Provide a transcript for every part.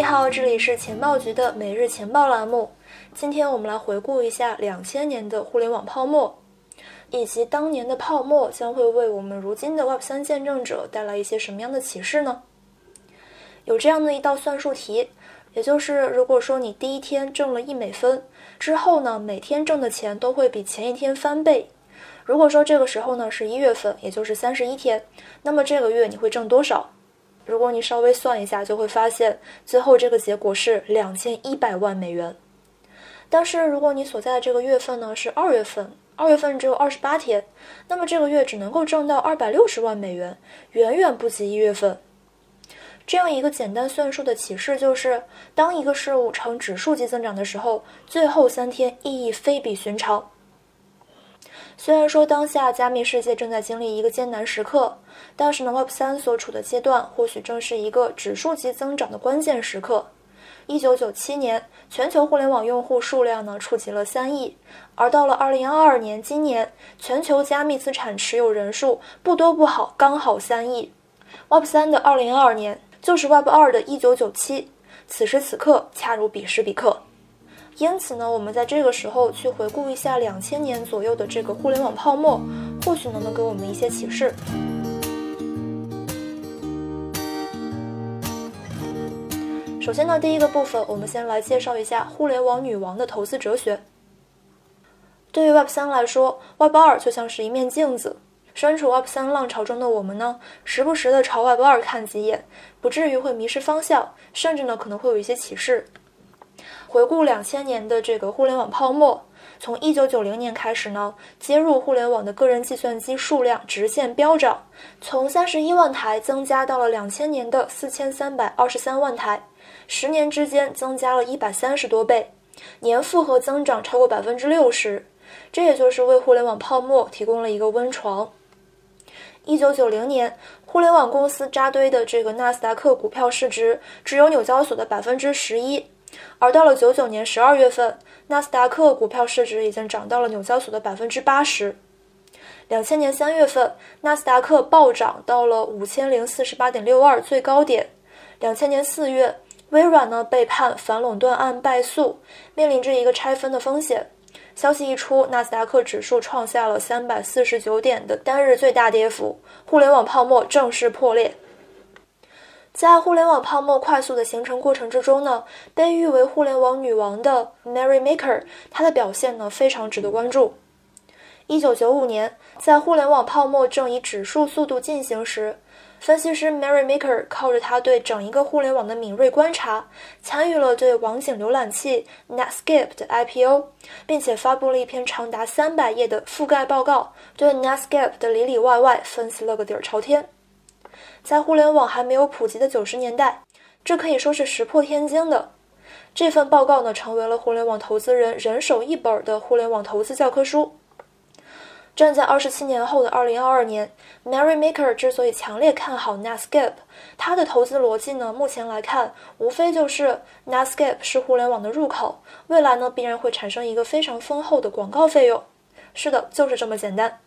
你好，这里是情报局的每日情报栏目。今天我们来回顾一下两千年的互联网泡沫，以及当年的泡沫将会为我们如今的 Web 三见证者带来一些什么样的启示呢？有这样的一道算术题，也就是如果说你第一天挣了一美分，之后呢每天挣的钱都会比前一天翻倍。如果说这个时候呢是一月份，也就是三十一天，那么这个月你会挣多少？如果你稍微算一下，就会发现最后这个结果是两千一百万美元。但是如果你所在的这个月份呢是二月份，二月份只有二十八天，那么这个月只能够挣到二百六十万美元，远远不及一月份。这样一个简单算术的启示就是，当一个事物呈指数级增长的时候，最后三天意义非比寻常。虽然说当下加密世界正在经历一个艰难时刻，但是呢，Web 三所处的阶段或许正是一个指数级增长的关键时刻。一九九七年，全球互联网用户数量呢触及了三亿，而到了二零二二年，今年全球加密资产持有人数不多不好，刚好三亿。Web 三的二零二二年就是 Web 二的一九九七，此时此刻恰如彼时彼刻。因此呢，我们在这个时候去回顾一下两千年左右的这个互联网泡沫，或许呢能给我们一些启示。首先呢，第一个部分，我们先来介绍一下互联网女王的投资哲学。对于 Web 三来说，Web 二就像是一面镜子，身处 Web 三浪潮中的我们呢，时不时的朝 Web 二看几眼，不至于会迷失方向，甚至呢可能会有一些启示。回顾两千年的这个互联网泡沫，从一九九零年开始呢，接入互联网的个人计算机数量直线飙涨，从三十一万台增加到了两千年的四千三百二十三万台，十年之间增加了一百三十多倍，年复合增长超过百分之六十，这也就是为互联网泡沫提供了一个温床。一九九零年，互联网公司扎堆的这个纳斯达克股票市值只有纽交所的百分之十一。而到了九九年十二月份，纳斯达克股票市值已经涨到了纽交所的百分之八十。两千年三月份，纳斯达克暴涨到了五千零四十八点六二最高点。两千年四月，微软呢被判反垄断案败诉，面临着一个拆分的风险。消息一出，纳斯达克指数创下了三百四十九点的单日最大跌幅，互联网泡沫正式破裂。在互联网泡沫快速的形成过程之中呢，被誉为互联网女王的 Mary Maker，她的表现呢非常值得关注。一九九五年，在互联网泡沫正以指数速度进行时，分析师 Mary Maker 靠着他对整一个互联网的敏锐观察，参与了对网景浏览器 Netscape 的 IPO，并且发布了一篇长达三百页的覆盖报告，对 Netscape 的里里外外分析了个底儿朝天。在互联网还没有普及的九十年代，这可以说是石破天惊的。这份报告呢，成为了互联网投资人人手一本的互联网投资教科书。站在二十七年后的二零二二年，Mary Maker 之所以强烈看好 Netscape，他的投资逻辑呢，目前来看，无非就是 Netscape 是互联网的入口，未来呢，必然会产生一个非常丰厚的广告费用。是的，就是这么简单。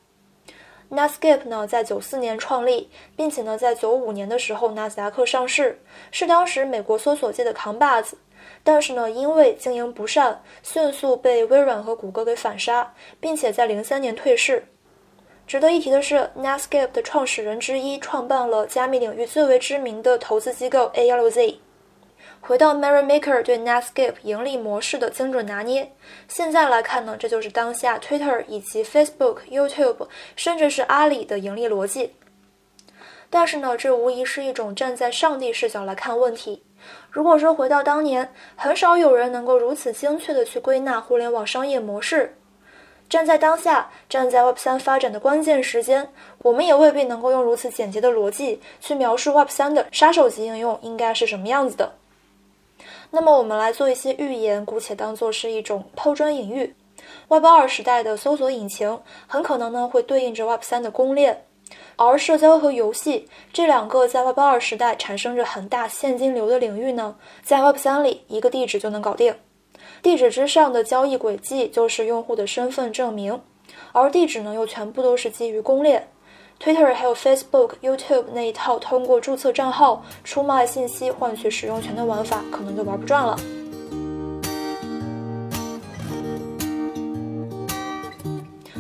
Netscape 呢，在九四年创立，并且呢，在九五年的时候纳斯达克上市，是当时美国搜索界的扛把子。但是呢，因为经营不善，迅速被微软和谷歌给反杀，并且在零三年退市。值得一提的是，Netscape 的创始人之一创办了加密领域最为知名的投资机构 ALZ。回到 Mary Maker 对 Netscape 盈利模式的精准拿捏，现在来看呢，这就是当下 Twitter 以及 Facebook、YouTube，甚至是阿里的盈利逻辑。但是呢，这无疑是一种站在上帝视角来看问题。如果说回到当年，很少有人能够如此精确的去归纳互联网商业模式。站在当下，站在 Web 三发展的关键时间，我们也未必能够用如此简洁的逻辑去描述 Web 三的杀手级应用应该是什么样子的。那么我们来做一些预言，姑且当做是一种抛砖引玉。Web 二时代的搜索引擎很可能呢会对应着 Web 三的公链，而社交和游戏这两个在 Web 二时代产生着很大现金流的领域呢，在 Web 三里一个地址就能搞定。地址之上的交易轨迹就是用户的身份证明，而地址呢又全部都是基于公链。Twitter 还有 Facebook、YouTube 那一套通过注册账号出卖信息换取使用权的玩法，可能就玩不转了。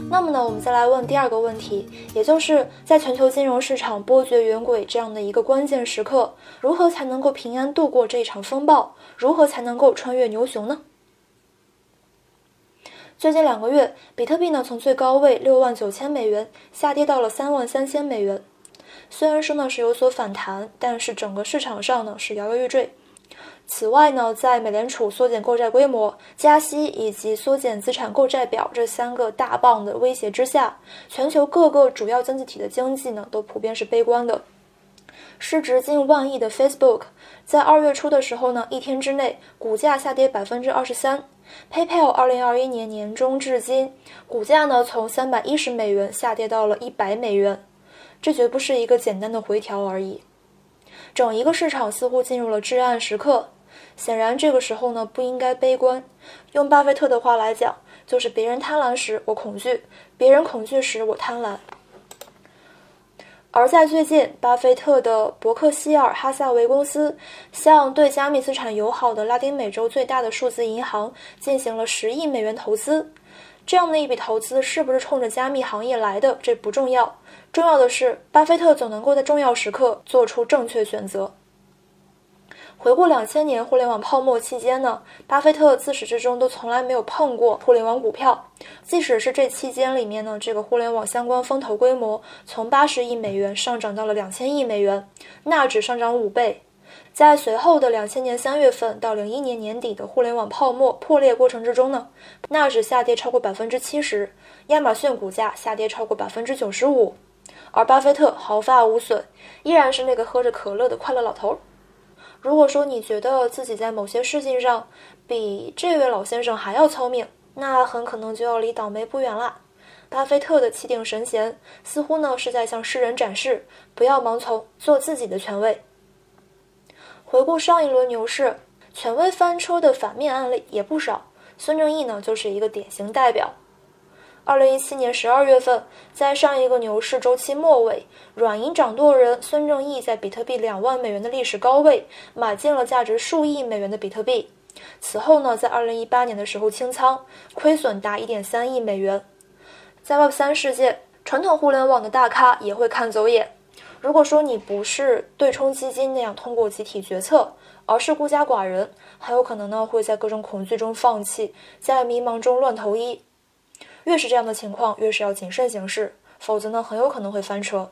那么呢，我们再来问第二个问题，也就是在全球金融市场波谲云诡这样的一个关键时刻，如何才能够平安度过这一场风暴？如何才能够穿越牛熊呢？最近两个月，比特币呢从最高位六万九千美元下跌到了三万三千美元。虽然说呢是有所反弹，但是整个市场上呢是摇摇欲坠。此外呢，在美联储缩减购债规模、加息以及缩减资产购债表这三个大棒的威胁之下，全球各个主要经济体的经济呢都普遍是悲观的。市值近万亿的 Facebook，在二月初的时候呢，一天之内股价下跌百分之二十三。PayPal 二零二一年年中至今，股价呢从三百一十美元下跌到了一百美元，这绝不是一个简单的回调而已。整一个市场似乎进入了至暗时刻。显然，这个时候呢不应该悲观。用巴菲特的话来讲，就是别人贪婪时我恐惧，别人恐惧时我贪婪。而在最近，巴菲特的伯克希尔哈萨韦公司向对加密资产友好的拉丁美洲最大的数字银行进行了十亿美元投资。这样的一笔投资是不是冲着加密行业来的？这不重要，重要的是巴菲特总能够在重要时刻做出正确选择。回顾两千年互联网泡沫期间呢，巴菲特自始至终都从来没有碰过互联网股票。即使是这期间里面呢，这个互联网相关风投规模从八十亿美元上涨到了两千亿美元，纳指上涨五倍。在随后的两千年三月份到零一年年底的互联网泡沫破裂过程之中呢，纳指下跌超过百分之七十，亚马逊股价下跌超过百分之九十五，而巴菲特毫发无损，依然是那个喝着可乐的快乐老头。如果说你觉得自己在某些事情上比这位老先生还要聪明，那很可能就要离倒霉不远了。巴菲特的气定神闲，似乎呢是在向世人展示，不要盲从，做自己的权威。回顾上一轮牛市，权威翻车的反面案例也不少，孙正义呢就是一个典型代表。二零一七年十二月份，在上一个牛市周期末尾，软银掌舵人孙正义在比特币两万美元的历史高位买进了价值数亿美元的比特币。此后呢，在二零一八年的时候清仓，亏损达一点三亿美元。在 Web 三世界，传统互联网的大咖也会看走眼。如果说你不是对冲基金那样通过集体决策，而是孤家寡人，很有可能呢会在各种恐惧中放弃，在迷茫中乱投医。越是这样的情况，越是要谨慎行事，否则呢，很有可能会翻车。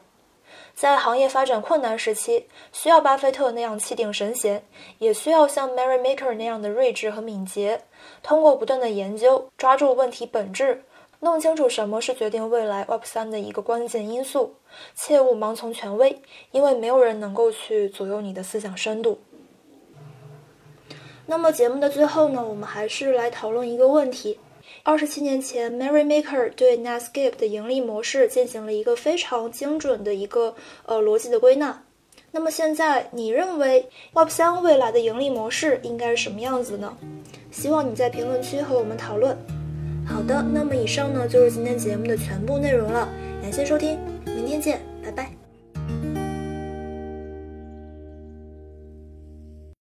在行业发展困难时期，需要巴菲特那样气定神闲，也需要像 Mary Maker 那样的睿智和敏捷。通过不断的研究，抓住问题本质，弄清楚什么是决定未来 Web 三的一个关键因素，切勿盲从权威，因为没有人能够去左右你的思想深度。那么节目的最后呢，我们还是来讨论一个问题。二十七年前，Mary Maker 对 Netscape 的盈利模式进行了一个非常精准的一个呃逻辑的归纳。那么现在，你认为 Web 三未来的盈利模式应该是什么样子呢？希望你在评论区和我们讨论。好的，那么以上呢就是今天节目的全部内容了，感谢收听，明天见。拜拜